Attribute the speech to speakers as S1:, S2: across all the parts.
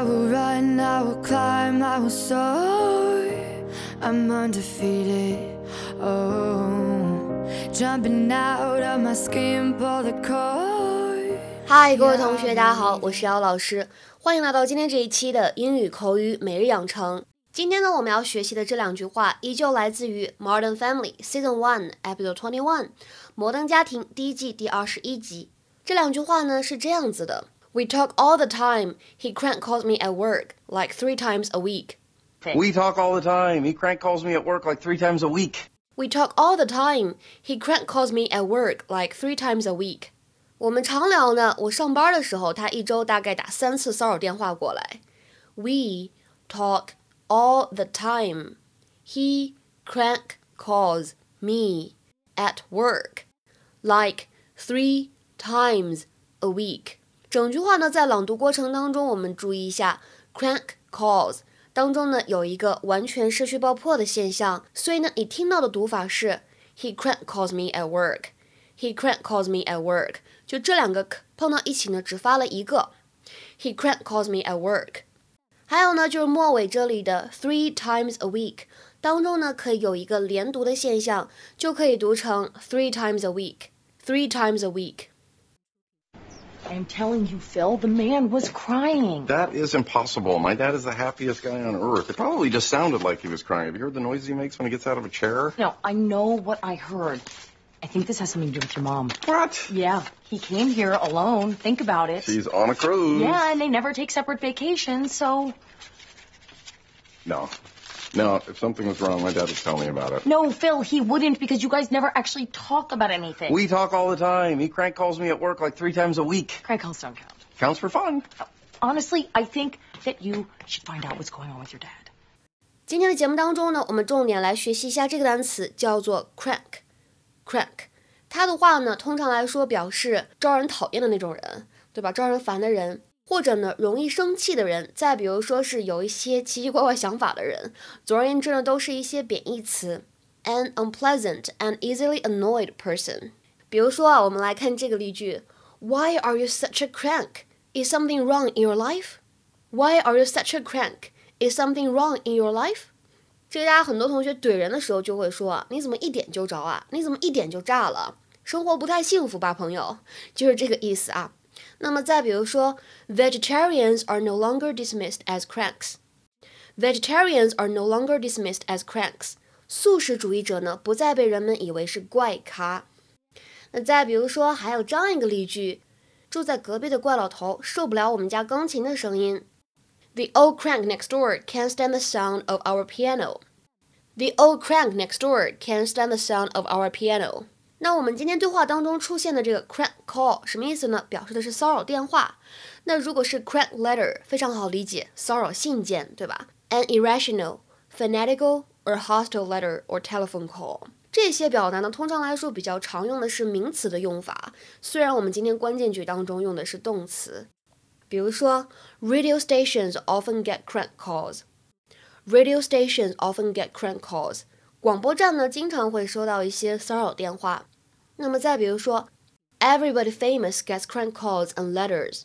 S1: I will run, I will climb, I will soar. I'm undefeated. Oh, jumping out of my skin, pull the cord.
S2: 嗨，各位同学，大家好，我是姚老师，欢迎来到今天这一期的英语口语每日养成。今天呢，我们要学习的这两句话依旧来自于《Modern Family》Season One Episode Twenty One，《摩登家庭》第一季第二十一集。这两句话呢是这样子的。We talk all the time. He crank calls me at work like three times a week.
S3: We talk all the time. He crank calls me at work like three times a week.
S2: We talk all the time. He crank calls me at work like three times a week. 我们常聊呢。我上班的时候，他一周大概打三次骚扰电话过来。We talk all the time. He crank calls me at work like three times a week. 整句话呢，在朗读过程当中，我们注意一下 crank calls 当中呢有一个完全失去爆破的现象，所以呢，你听到的读法是 he crank calls me at work。he crank calls me at work，就这两个碰到一起呢，只发了一个 he crank calls me at work。还有呢，就是末尾这里的 three times a week 当中呢，可以有一个连读的现象，就可以读成 three times a week，three times a week。
S4: I'm telling you, Phil, the man was crying.
S3: That is impossible. My dad is the happiest guy on earth. It probably just sounded like he was crying. Have you heard the noise he makes when he gets out of a chair?
S4: No, I know what I heard. I think this has something to do with your mom.
S3: What?
S4: Yeah, he came here alone. Think about it.
S3: She's on a cruise.
S4: Yeah, and they never take separate vacations, so.
S3: No. No, if something was wrong, my dad would tell me about it.
S4: No, Phil, he wouldn't because you guys never actually talk about anything.
S3: We talk all the time. He crank calls me at work like three times a week.
S4: Crank calls don't count.
S3: Counts for fun.
S4: Honestly, I think that you should find out what's going on with your dad.
S2: 今天的节目当中呢，我们重点来学习一下这个单词，叫做 crank。crank，它的话呢，通常来说表示招人讨厌的那种人，对吧？招人烦的人。 或者呢，容易生气的人，再比如说是有一些奇奇怪怪想法的人，总而言之呢，都是一些贬义词。An unpleasant and easily annoyed person。比如说啊，我们来看这个例句：Why are you such a crank? Is something wrong in your life? Why are you such a crank? Is something wrong in your life? 这个大家很多同学怼人的时候就会说，你怎么一点就着啊？你怎么一点就炸了？生活不太幸福吧，朋友？就是这个意思啊。那么再比如说，vegetarians are no longer dismissed as cranks。vegetarians are no longer dismissed as cranks。素食主义者呢，不再被人们以为是怪咖。那再比如说，还有这样一个例句：住在隔壁的怪老头受不了我们家钢琴的声音。The old crank next door can't stand the sound of our piano. The old crank next door can't stand the sound of our piano. 那我们今天对话当中出现的这个 crank call 什么意思呢？表示的是骚扰电话。那如果是 crank letter，非常好理解，骚扰信件，对吧？An irrational, fanatical or hostile letter or telephone call，这些表达呢，通常来说比较常用的是名词的用法。虽然我们今天关键句当中用的是动词，比如说 radio stations often get crank calls。Radio stations often get crank calls。广播站呢，经常会收到一些骚扰电话。那么再比如说，Everybody famous gets crank calls and letters.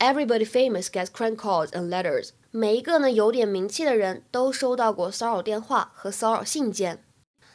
S2: Everybody famous gets crank calls and letters. 每一个呢有点名气的人都收到过骚扰电话和骚扰信件。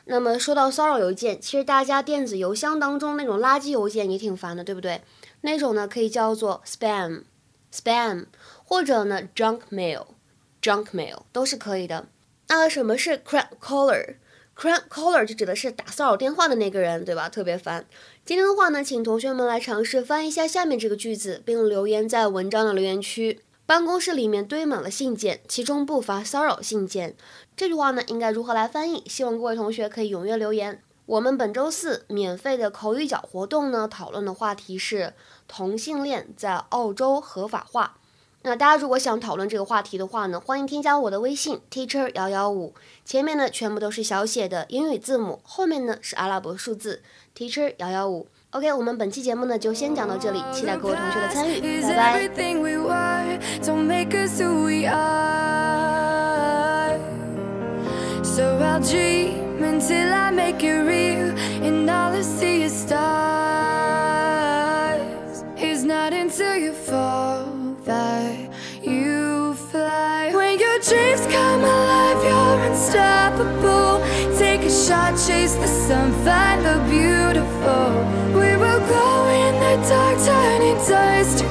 S2: 那么说到骚扰邮件，其实大家电子邮箱当中那种垃圾邮件也挺烦的，对不对？那种呢可以叫做 spam，spam，或者呢 junk mail，junk mail 都是可以的。那什么是 crank caller？Crank caller 就指的是打骚扰电话的那个人，对吧？特别烦。今天的话呢，请同学们来尝试翻译一下下面这个句子，并留言在文章的留言区。办公室里面堆满了信件，其中不乏骚扰信件。这句话呢，应该如何来翻译？希望各位同学可以踊跃留言。我们本周四免费的口语角活动呢，讨论的话题是同性恋在澳洲合法化。那大家如果想讨论这个话题的话呢，欢迎添加我的微信 teacher 幺幺五，前面呢全部都是小写的英语字母，后面呢是阿拉伯数字 teacher 幺幺五。OK，我们本期节目呢就先讲到这里，期待各位同学的参与，拜拜。
S1: Unstoppable. Take a shot, chase the sun, find the beautiful. We will glow in the dark, turning dust